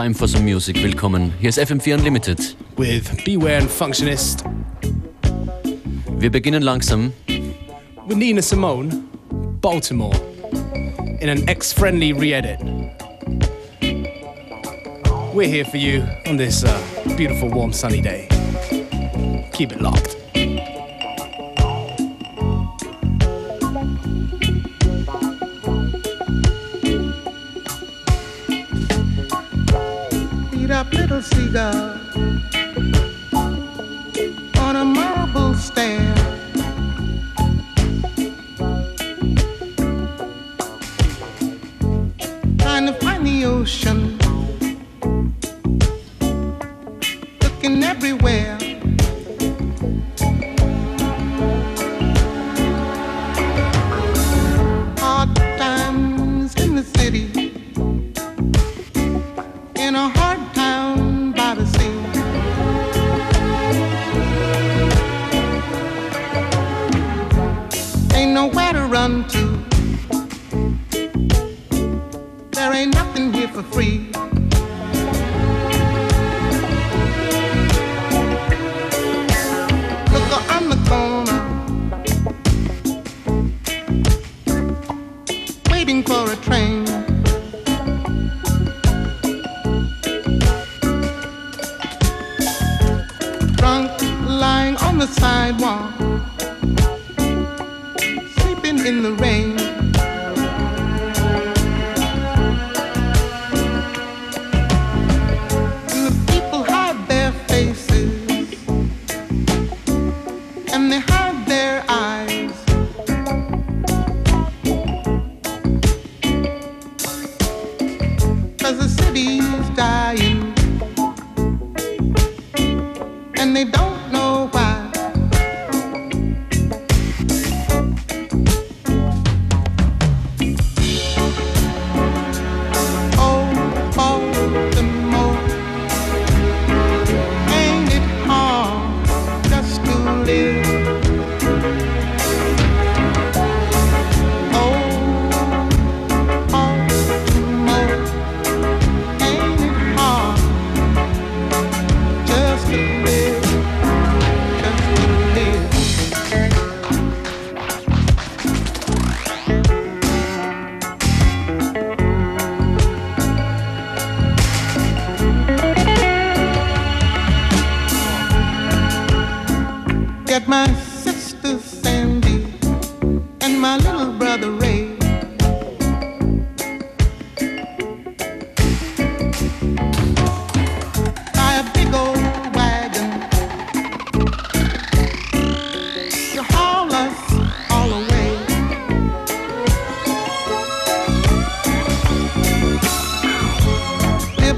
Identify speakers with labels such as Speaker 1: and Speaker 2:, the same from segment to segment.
Speaker 1: Time for some music. Willkommen. Hier ist FM4 Unlimited.
Speaker 2: With Beware and Functionist.
Speaker 1: Wir beginnen langsam.
Speaker 2: With Nina Simone, Baltimore. In an ex-friendly re-edit. We're here for you on this uh, beautiful, warm, sunny day. Keep it locked.
Speaker 3: vida. sidewalk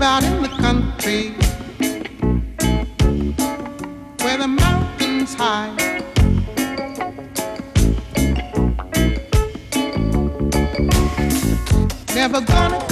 Speaker 3: live out in the country where the mountains high. Never gonna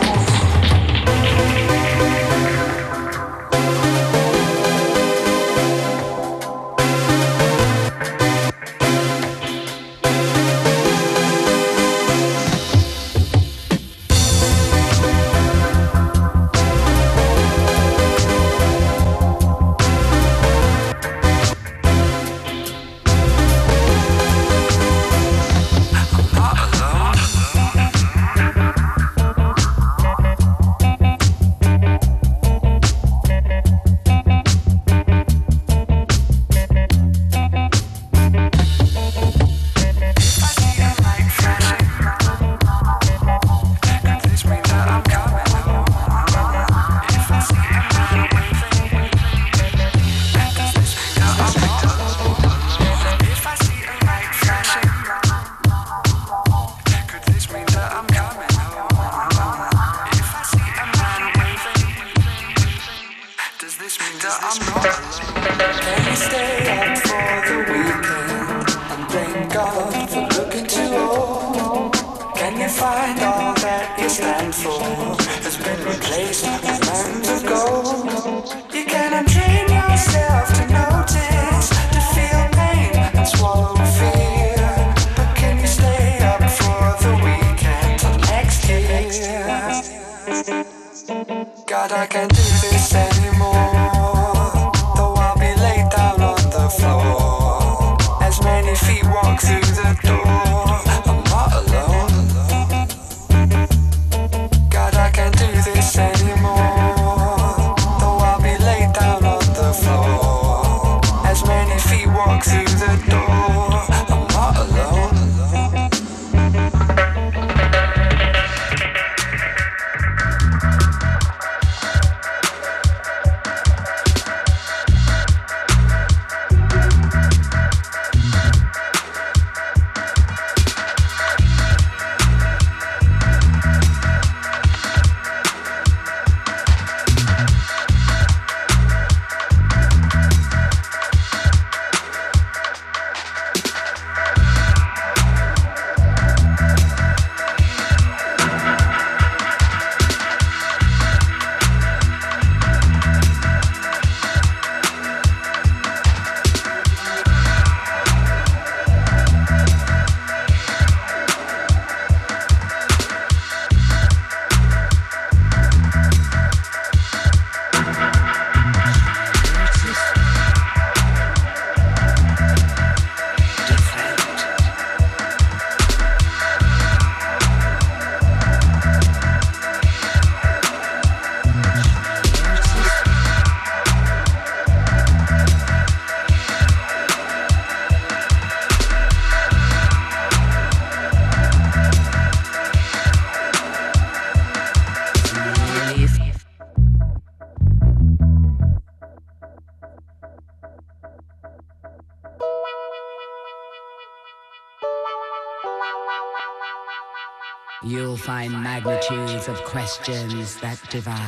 Speaker 4: Questions that divide.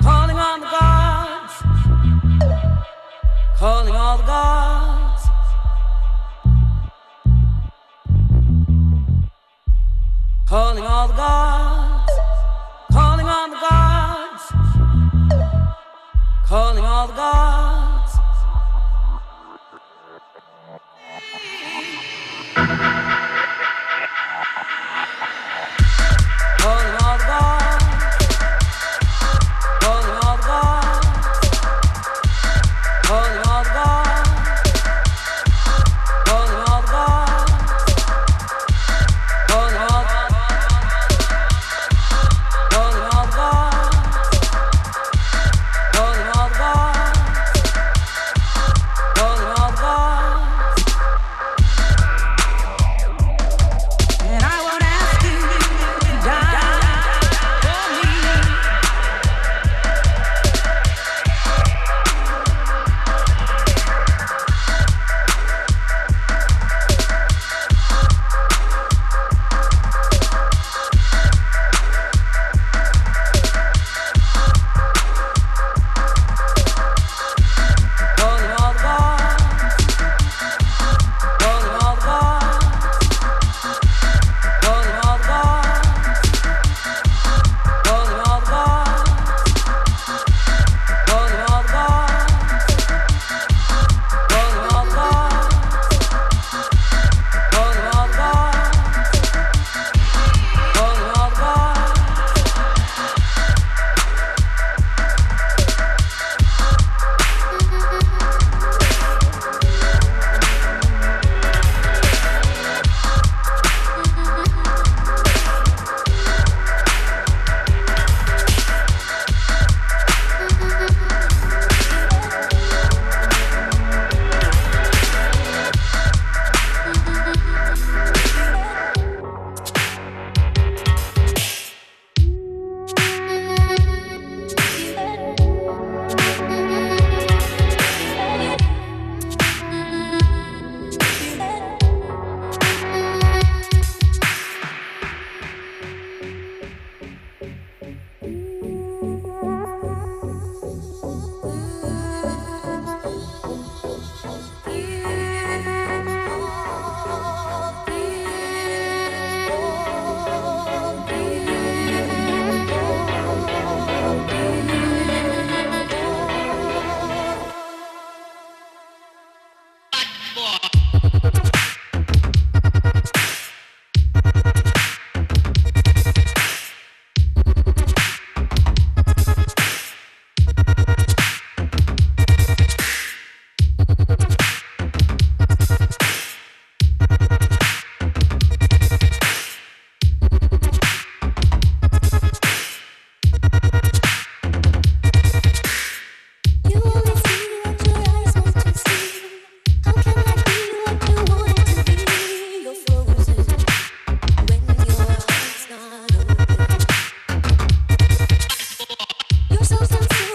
Speaker 4: Calling on the gods, calling all the gods. Calling all the gods, calling on the gods, calling all the gods.
Speaker 1: Sou so, so.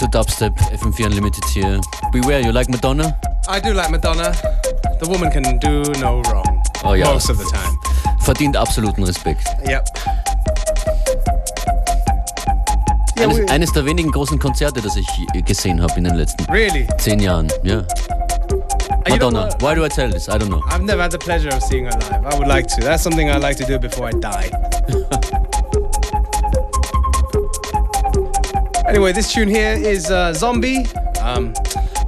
Speaker 1: Into dubstep, FM4 Unlimited here. Beware, you like Madonna?
Speaker 2: I do like Madonna. The woman can do no wrong.
Speaker 1: Oh ja.
Speaker 2: Most of the time.
Speaker 1: Verdient absoluten Respekt.
Speaker 2: Yep. Yeah,
Speaker 1: Eines, eines der wenigen großen Konzerte, das ich gesehen habe in den letzten
Speaker 2: really?
Speaker 1: zehn Jahren. Ja.
Speaker 2: Know
Speaker 1: Madonna. Why do I tell this? I don't know.
Speaker 2: I've never had the pleasure of seeing her live. I would like to. That's something I'd like to do before I die. anyway, this tune here is uh, Zombie. Um,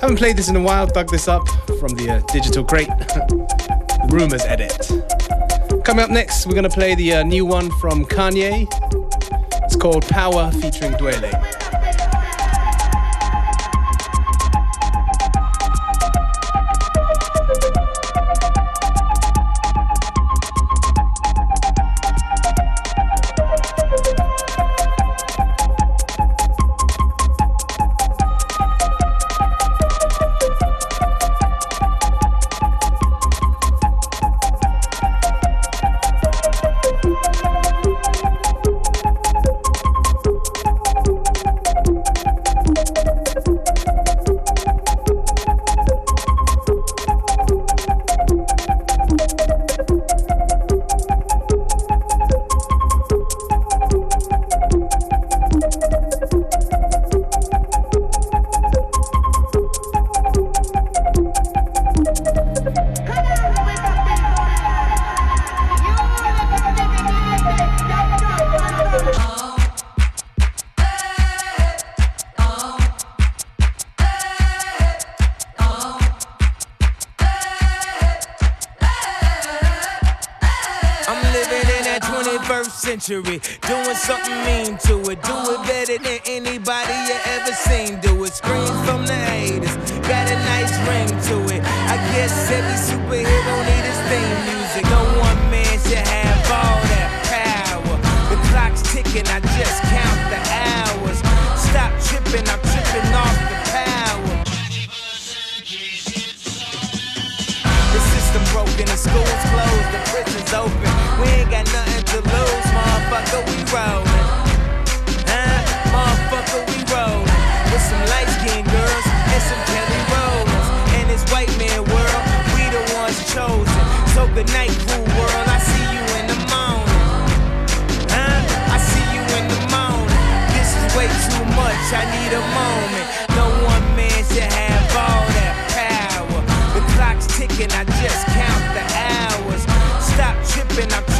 Speaker 2: haven't played this in a while. Dug this up from the uh, digital crate. Rumors edit. Coming up next, we're gonna play the uh, new one from Kanye. It's called Power featuring Dwele.
Speaker 5: Century, doing something mean to it. Do it better than anybody you ever seen. Do it. Scream from the haters, got a nice ring to it. I guess every superhero need his theme music. No one man should have all that power. The clock's ticking, I just count the hours. Stop tripping, I'm tripping off the power. The system broken, the schools closed, the prisons open. We ain't got nothing to lose, motherfucker, we rollin'. Huh? Motherfucker, we rollin'. With some light skinned girls and some Kelly Rowlands. In this white man world, we the ones chosen. So good night, cool world, I see you in the morning. Huh? I see you in the morning. This is way too much, I need a moment. No one man should have all that power. The clock's ticking, I just count the hours. Stop tripping, I'm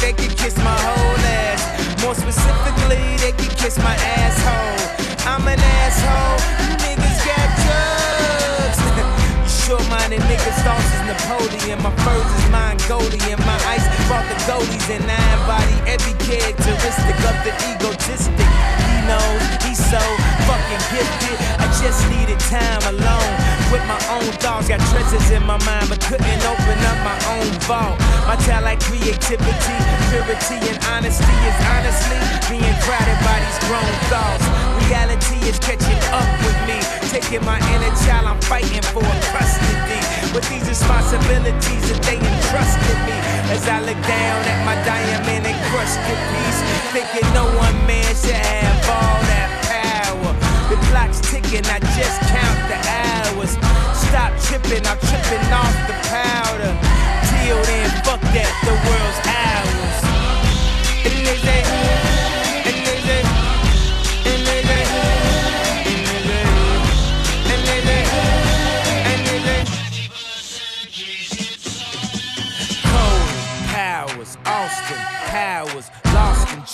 Speaker 5: they could kiss my whole ass. More specifically, they could kiss my asshole. I'm an asshole. You niggas got drugs. you short-minded niggas, thoughts is Napoleon. My furs is Mongolian. My ice brought the goldies and I embody every characteristic of the egotistic. He knows he's so fucking gifted. I just needed time alone with my own thoughts. Got treasures in my mind, but couldn't open up my own vault. My talent, creativity, purity, and honesty is honestly being crowded by these grown thoughts. Reality is catching up with me, taking my inner child. I'm fighting for custody. With these responsibilities that they entrusted me, as I look down at my diamond and crushed piece, thinking no one man should have all ticking, I just count the hours. Stop tripping, I'm tripping off the powder. Till then, fuck that, the world's ours. And there's a,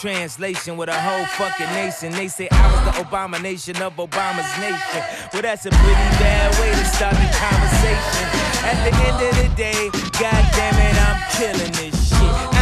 Speaker 5: translation with a whole fucking nation. They say I was the abomination of Obama's nation. Well, that's a pretty bad way to start the conversation. At the end of the day, god damn it, I'm killing this shit.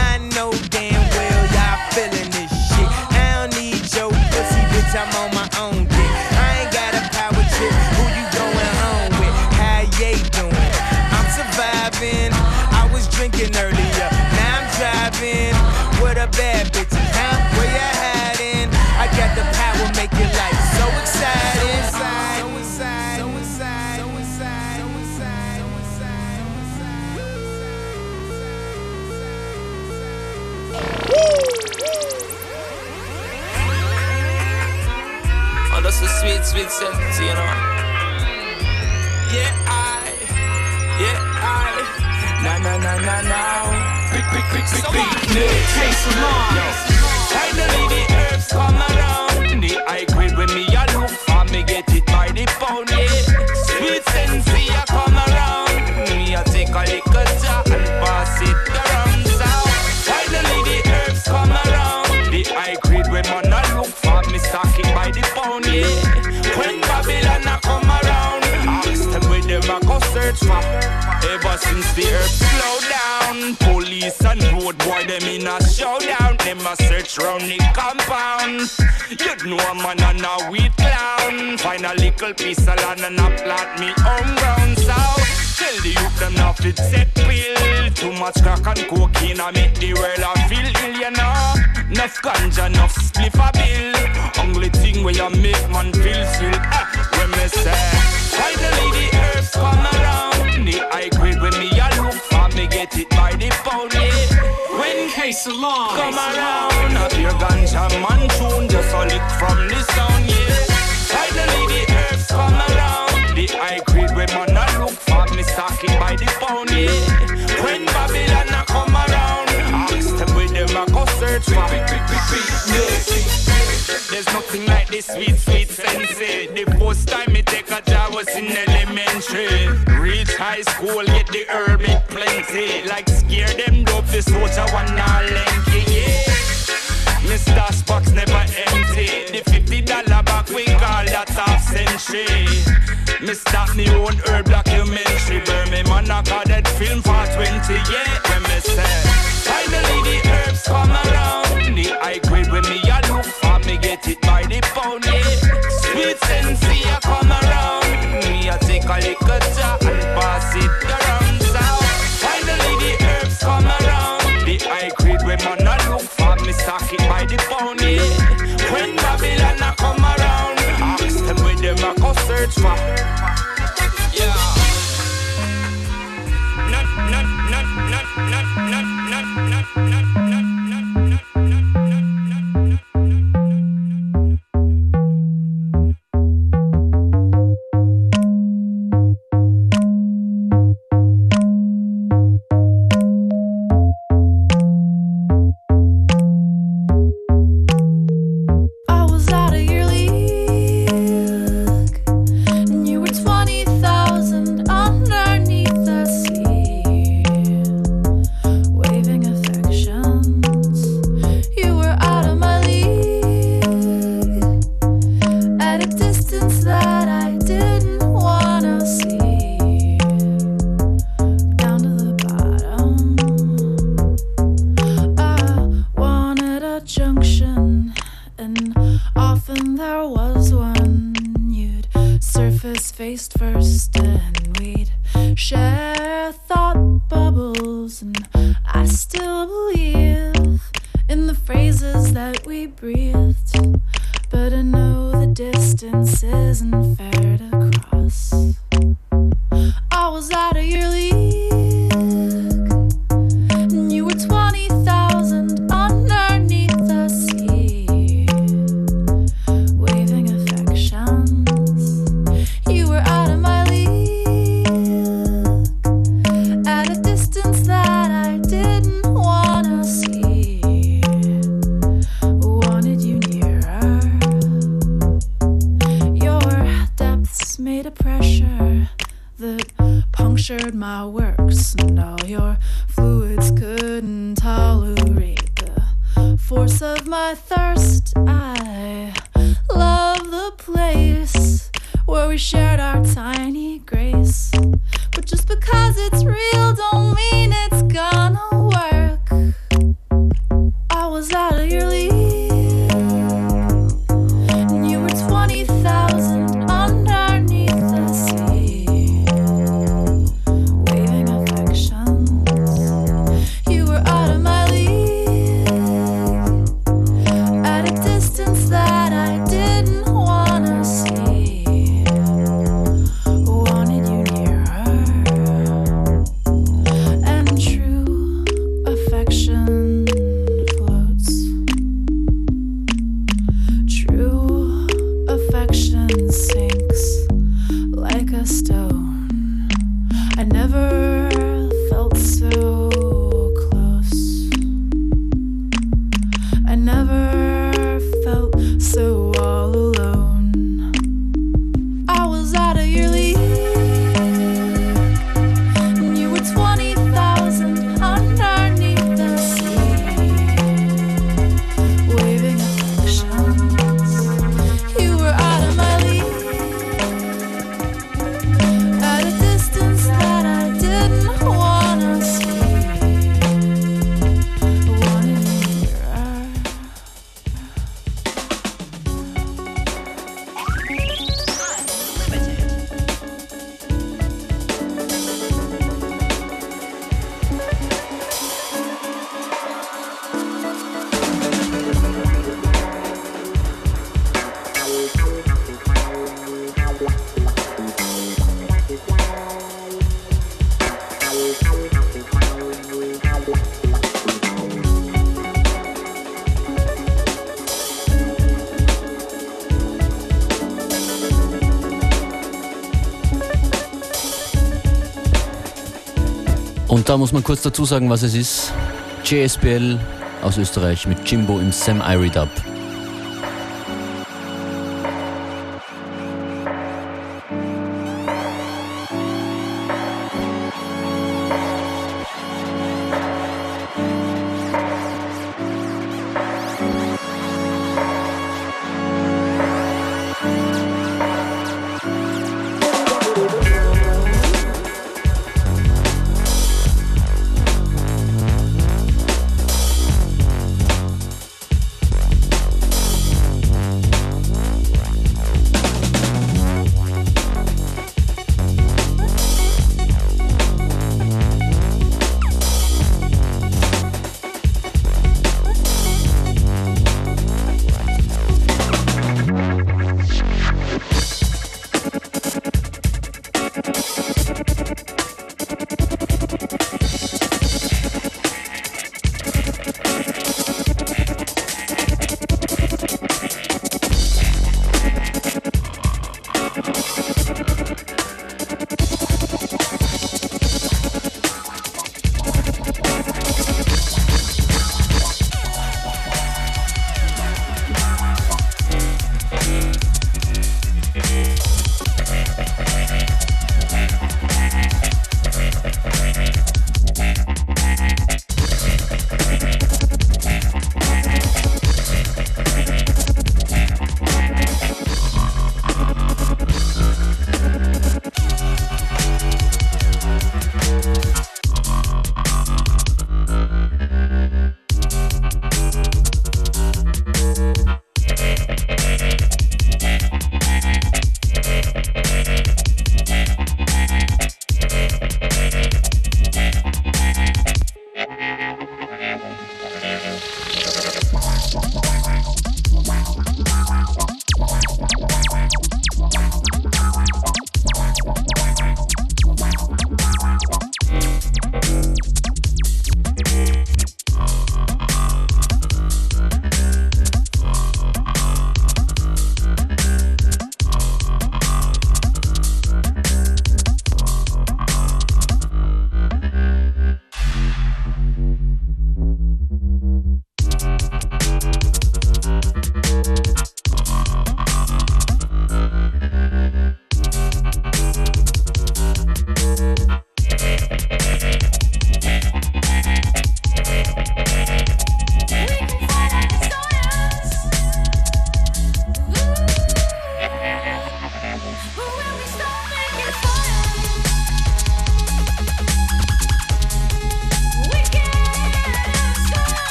Speaker 5: Sweet
Speaker 6: sweet sense, you know. Yeah, I, yeah, I, na na na na now. Big, big, big, big, big, big, taste of Finally the herbs come around. The high grade when me a look for me get it by the pound, yeah. Sweet sense, I come around. Me a take a little for. Ever since the earth slow down, police and road boy them in a showdown. Them a search round the compound. You'd know a man and a weed clown. Find a little piece of land and a plant me home ground. So tell the youth them not fit set pill. Too much crack and cocaine I make the world a feel ill, you know. Enough ganja, enough spliff a bill. Only thing where you make man feel still. Ah, when me say, finally the herbs come around. The high grade when me a look for me get it by the pound. Yeah. When case along come around, up your ganja man tune just a lick from the sound. Yeah. Finally the herbs come around. The high grade when man a look for me stock it by the pound. Yeah. When Babylon a come around, ask them where them a go search for. There's nothing like this sweet, sweet sensei. The first time me take a job was in elementary. Reach high school, get the herb it plenty. Like scare them dope, the soldier one not lanky, yeah. Mr. Box never empty. The fifty dollar back we call that half century. Me start me own herb documentary. Burn me man got that film for 20 yeah. When me say, finally the herbs come around. The high grade when me a look for me get it by the pound, yeah. A little a
Speaker 7: stone. I never felt so
Speaker 1: da muss man kurz dazu sagen, was es ist. JSBL aus Österreich mit Jimbo im Sam Irie Dub.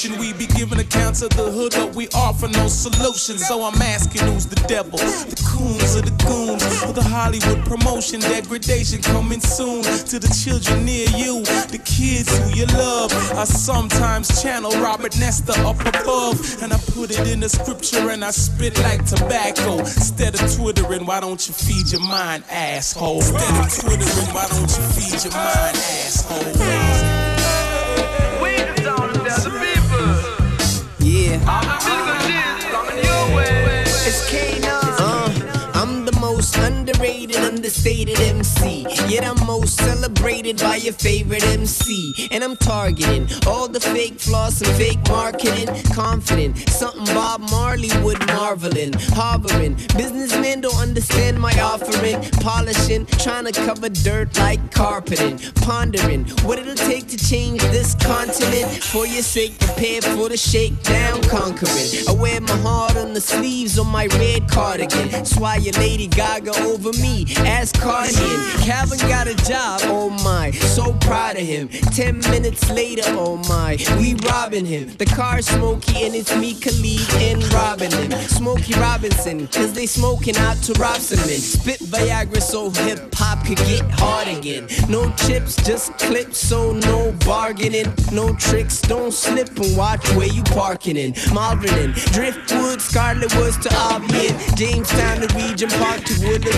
Speaker 5: We be giving accounts of the hood, but we offer no solution. So I'm asking who's the devil? The coons or the goons? Or the Hollywood promotion degradation coming soon to the children near you. The kids who you love. I sometimes channel Robert Nesta up above. And I put it in the scripture and I spit like tobacco. Instead of twittering, why don't you feed your mind, asshole? Instead of twittering, why don't you feed your mind, asshole?
Speaker 8: It's Kano. Understated MC. Yet I'm most celebrated by your favorite MC. And I'm targeting all the fake floss and fake marketing. Confident, something Bob Marley would marvel in. Harboring, businessmen don't understand my offering. Polishing, trying to cover dirt like carpeting. Pondering what it'll take to change this continent. For your sake, prepared for the shakedown, conquering. I wear my heart on the sleeves on my red cardigan. That's why your Lady Gaga over me as Cardigan. Calvin got a job, oh my, so proud of him. Ten minutes later, oh my, we robbing him. The car's smoky and it's me, Khalid, and robbing him. Smokey Robinson, cause they smoking out to rob some men. Spit Viagra so hip hop could get hard again. No chips, just clips, so no bargaining. No tricks, don't slip and watch where you parking in. Malvernon, Driftwood, Scarlet Woods to Albion, Jamestown to Regent Park to Woodland,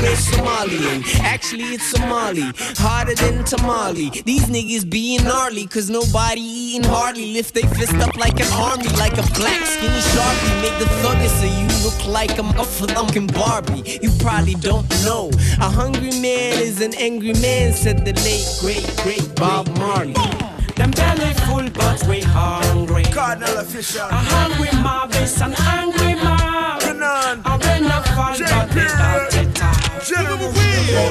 Speaker 8: Actually, it's Somali, harder than tamale. These niggas being gnarly, cause nobody eating hardly. Lift they fist up like an army, like a black skinny sharpie. Make the thuggers so you look like I'm a Barbie. You probably don't know. A hungry man is an angry man, said the late, great, great Bob Marley.
Speaker 9: Them belly full but we hungry.
Speaker 10: Kardinal Offishall.
Speaker 9: A hungry mob is an angry mob.
Speaker 10: Renan.
Speaker 9: A when a fall but they to talk.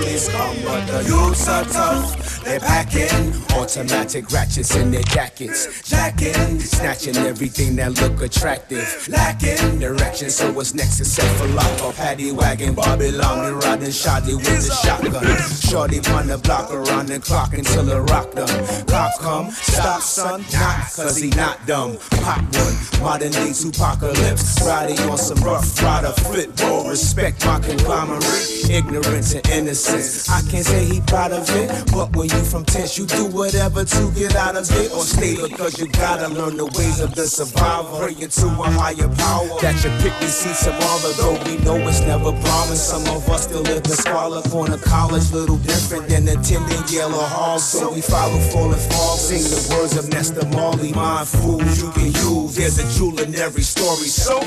Speaker 11: Police come, but the youths are tough. They're packing automatic ratchets in their jackets, jacking, snatching everything that look attractive, lacking direction. So what's next except for lock up? Paddy wagon, Bobby Long, and riding shoddy with the shotgun. Shorty on the block around the clock until the rock done. Cop come, stop son, not cause he not dumb. Pop one, modern day apocalypse. riding on some rough rider football. Respect my conglomerate, ignorance and innocence. I can't say he proud of it, but when you from tense, you do whatever to get out of it or stay because you gotta learn the ways of the survivor. Praying to a higher power that you pick me see tomorrow, though we know it's never promised. Some of us still live in squalor, corner college, little different than attending Yale or Hall. So we follow full and fall, sing the words of Nesta Marley. Mind fools you can use, there's a jewel in every story. So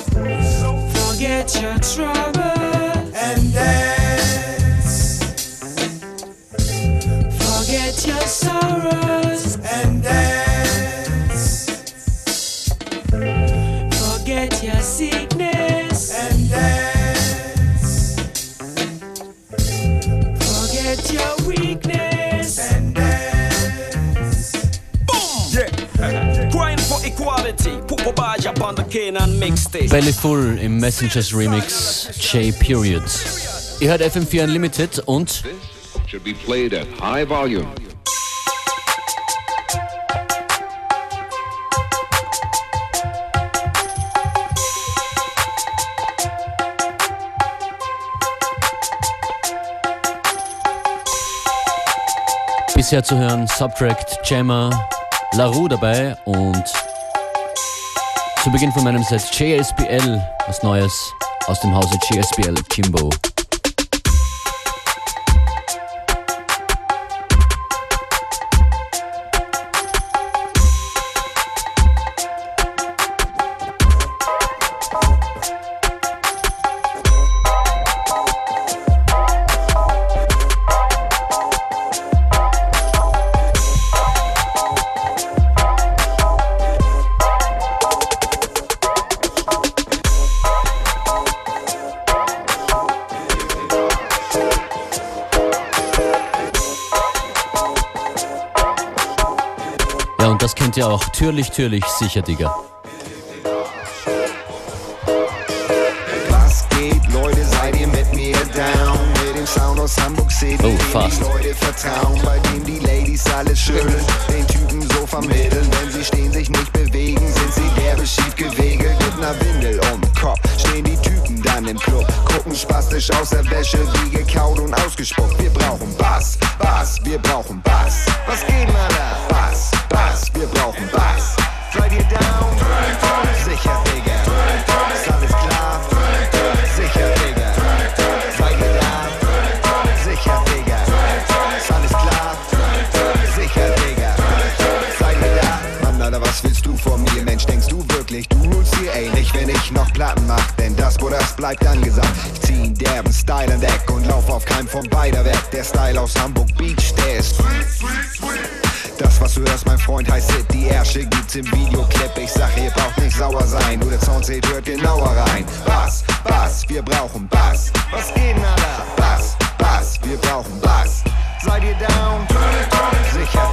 Speaker 9: Forget your trouble
Speaker 11: and dance,
Speaker 1: Bellyful im Messengers Remix J Period. Ihr hört FM4 Unlimited und
Speaker 12: should be played at high volume.
Speaker 1: Bisher zu hören Subtract, Jammer, LaRue dabei und zu Beginn von meinem Set JSBL, was Neues aus dem Hause JSBL Jimbo. Kennt ihr auch. Türlich, türlich, sicher, Digga.
Speaker 13: Was geht, Leute, seid ihr mit mir down? Mit dem Sound aus Hamburg City.
Speaker 1: Oh, fast.
Speaker 13: Die Leute vertrauen, bei dem die Ladies alles schütteln. Den Typen so vermitteln, wenn sie stehen, sich nicht bewegen, sind sie derbe schief gewegelt. Mit ner Windel um Kopf stehen die Typen dann im Club. Gucken spastisch aus der Wäsche, wie gekaut und ausgespuckt. Wir brauchen Bass, Bass, wir brauchen Bass. Was geht? Bass, Bass, bleibt angesagt. Ich zieh einen derben Style an Deck und lauf auf keinem von beider weg. Der Style aus Hamburg Beach, der ist das, was du hörst, mein Freund, heißt Hit. Die Ärsche gibt's im Videoclip. Ich sag, ihr braucht nicht sauer sein. Nur der Sound zählt, hört genauer rein. Bass, Bass, wir brauchen Bass. Was geht, Alter? Bass, Bass, wir brauchen Bass. Seid ihr down? Sicher,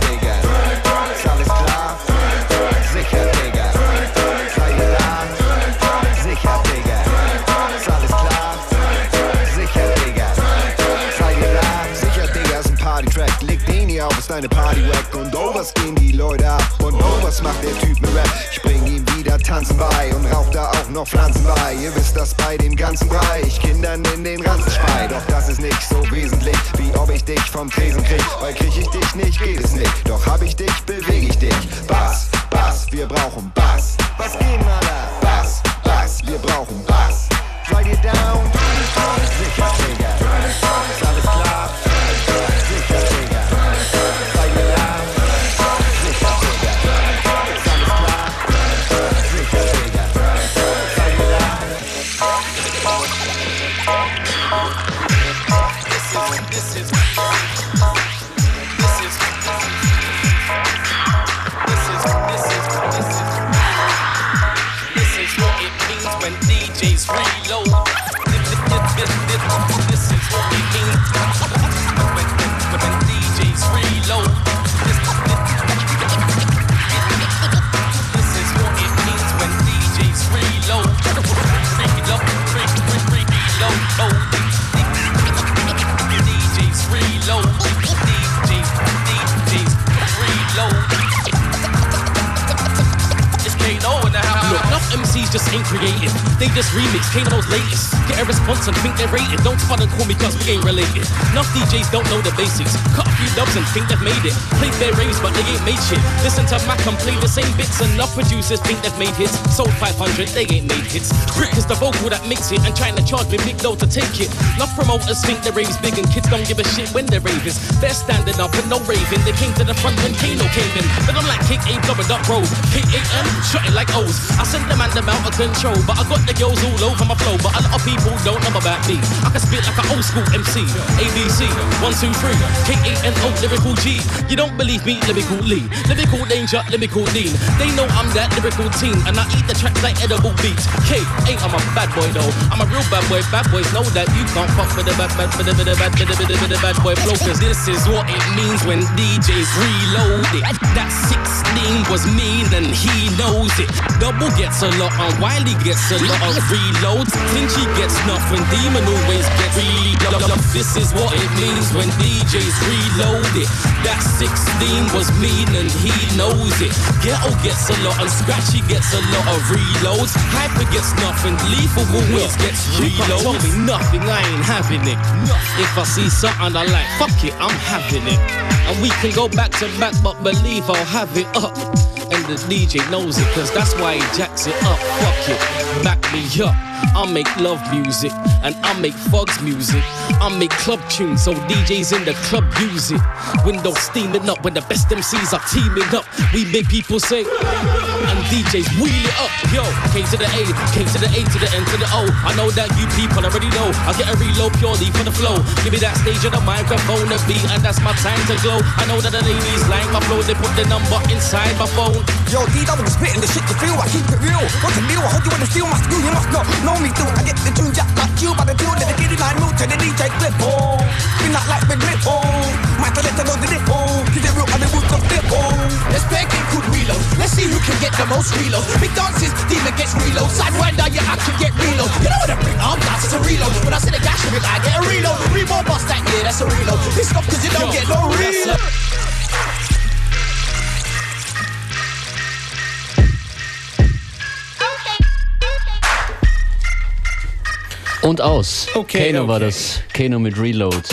Speaker 13: deine Party-Wack. Und oh, was gehen die Leute ab? Und oh, was macht der Typ mit Rap? Ich bring ihm wieder Tanzen bei und rauch da auch noch Pflanzen bei. Ihr wisst das bei dem ganzen Brei. Ich Kindern in den Ranzen spei. Doch das ist nicht so wesentlich, wie ob ich dich vom Tresen krieg. Weil krieg ich dich nicht, geht es nicht. Doch hab ich dich, beweg ich dich. Bass, Bass, wir brauchen Bass. Was geht, Alter? Bass, Bass, wir brauchen Bass. Seid ihr down? Sicher,
Speaker 14: They just remix Kano's latest. Get a response and think they're rated. Don't spot and call me cause we ain't related. Enough DJs don't know the basics. Cut few dubs and think they've made it. Played their raves but they ain't made shit. Listen to Mac and play the same bits. and Enough producers think they've made hits. Sold 500, they ain't made hits. Rick is the vocal that makes it and trying to charge me big dough to take it. Enough promoters think their raves big and kids don't give a shit when they're ravers. They're standing up and no raving. They came to the front when Kano came in. But I'm like Kick A double up road. K-A-M, shot it like O's. I send the man them out of control. But I got the girls all over my flow. But a lot of people don't know about me. I can spit like an old school MC. ABC, one, two, three. K-A-N-O, lyrical G. You don't believe me, lyrical Lee. Lyrical danger, lyrical Dean. They know I'm that lyrical team. And I eat the tracks like edible beats. K, A, I'm a bad boy though. I'm a real bad boy. Bad boys know that you can't fuck with the bad, bad, bad, bad, bad, bad, bad, bad, bad, boy flow. Cause this is what it means when DJs reload it. That 16 was mean and he knows it. Double gets a lot and Wiley gets a lot of reloads. Tinchy gets nothing. Demon always gets reload. This is what it means when DJs reload it. That 16 was mean and he knows it. Ghetto gets a lot and Scratchy gets a lot of reloads. Hyper gets nothing. Lethal always gets
Speaker 15: You can't tell me nothing, I ain't having it. If I see something I like, fuck it, I'm having it. And we can go back to back, but believe I'll have it up. And the DJ knows it, cause that's why he jacks it up. Fuck it, back me up. I make love music and I make fugs music. I make club tunes so DJs in the club use it. Windows steaming up when the best MCs are teaming up. We make people say, and DJs wheel it up. Yo, K to the A, K to the A to the N to the O. I know that you people already know. I get a reload purely for the flow. Give me that stage and the microphone, the beat, and that's my time to glow. I know that the ladies like my flow, they put the number inside my phone.
Speaker 16: Yo, D double spitting the shit you feel, I keep it real. What's the deal? I heard you wanna steal my screw, you must not know me too. I get the tune just like you, but the tune that the kitty line move to the DJ clip. Oh, we not like the grip. Oh, my selector knows the dip. Keep it real on the roots of dip. Oh, let's back it, could most reload. Big dances, demon gets reload. Sidewinder, yeah, I can get reload. You know what I bring arm it's a reload. When I see the gash I get a reload. Reborn bust that, yeah, that's a reload. Pissed off cause you don't get no reload.
Speaker 1: Und aus.
Speaker 2: Okay,
Speaker 1: Kano war
Speaker 2: okay.
Speaker 1: das. Kano mit Reload.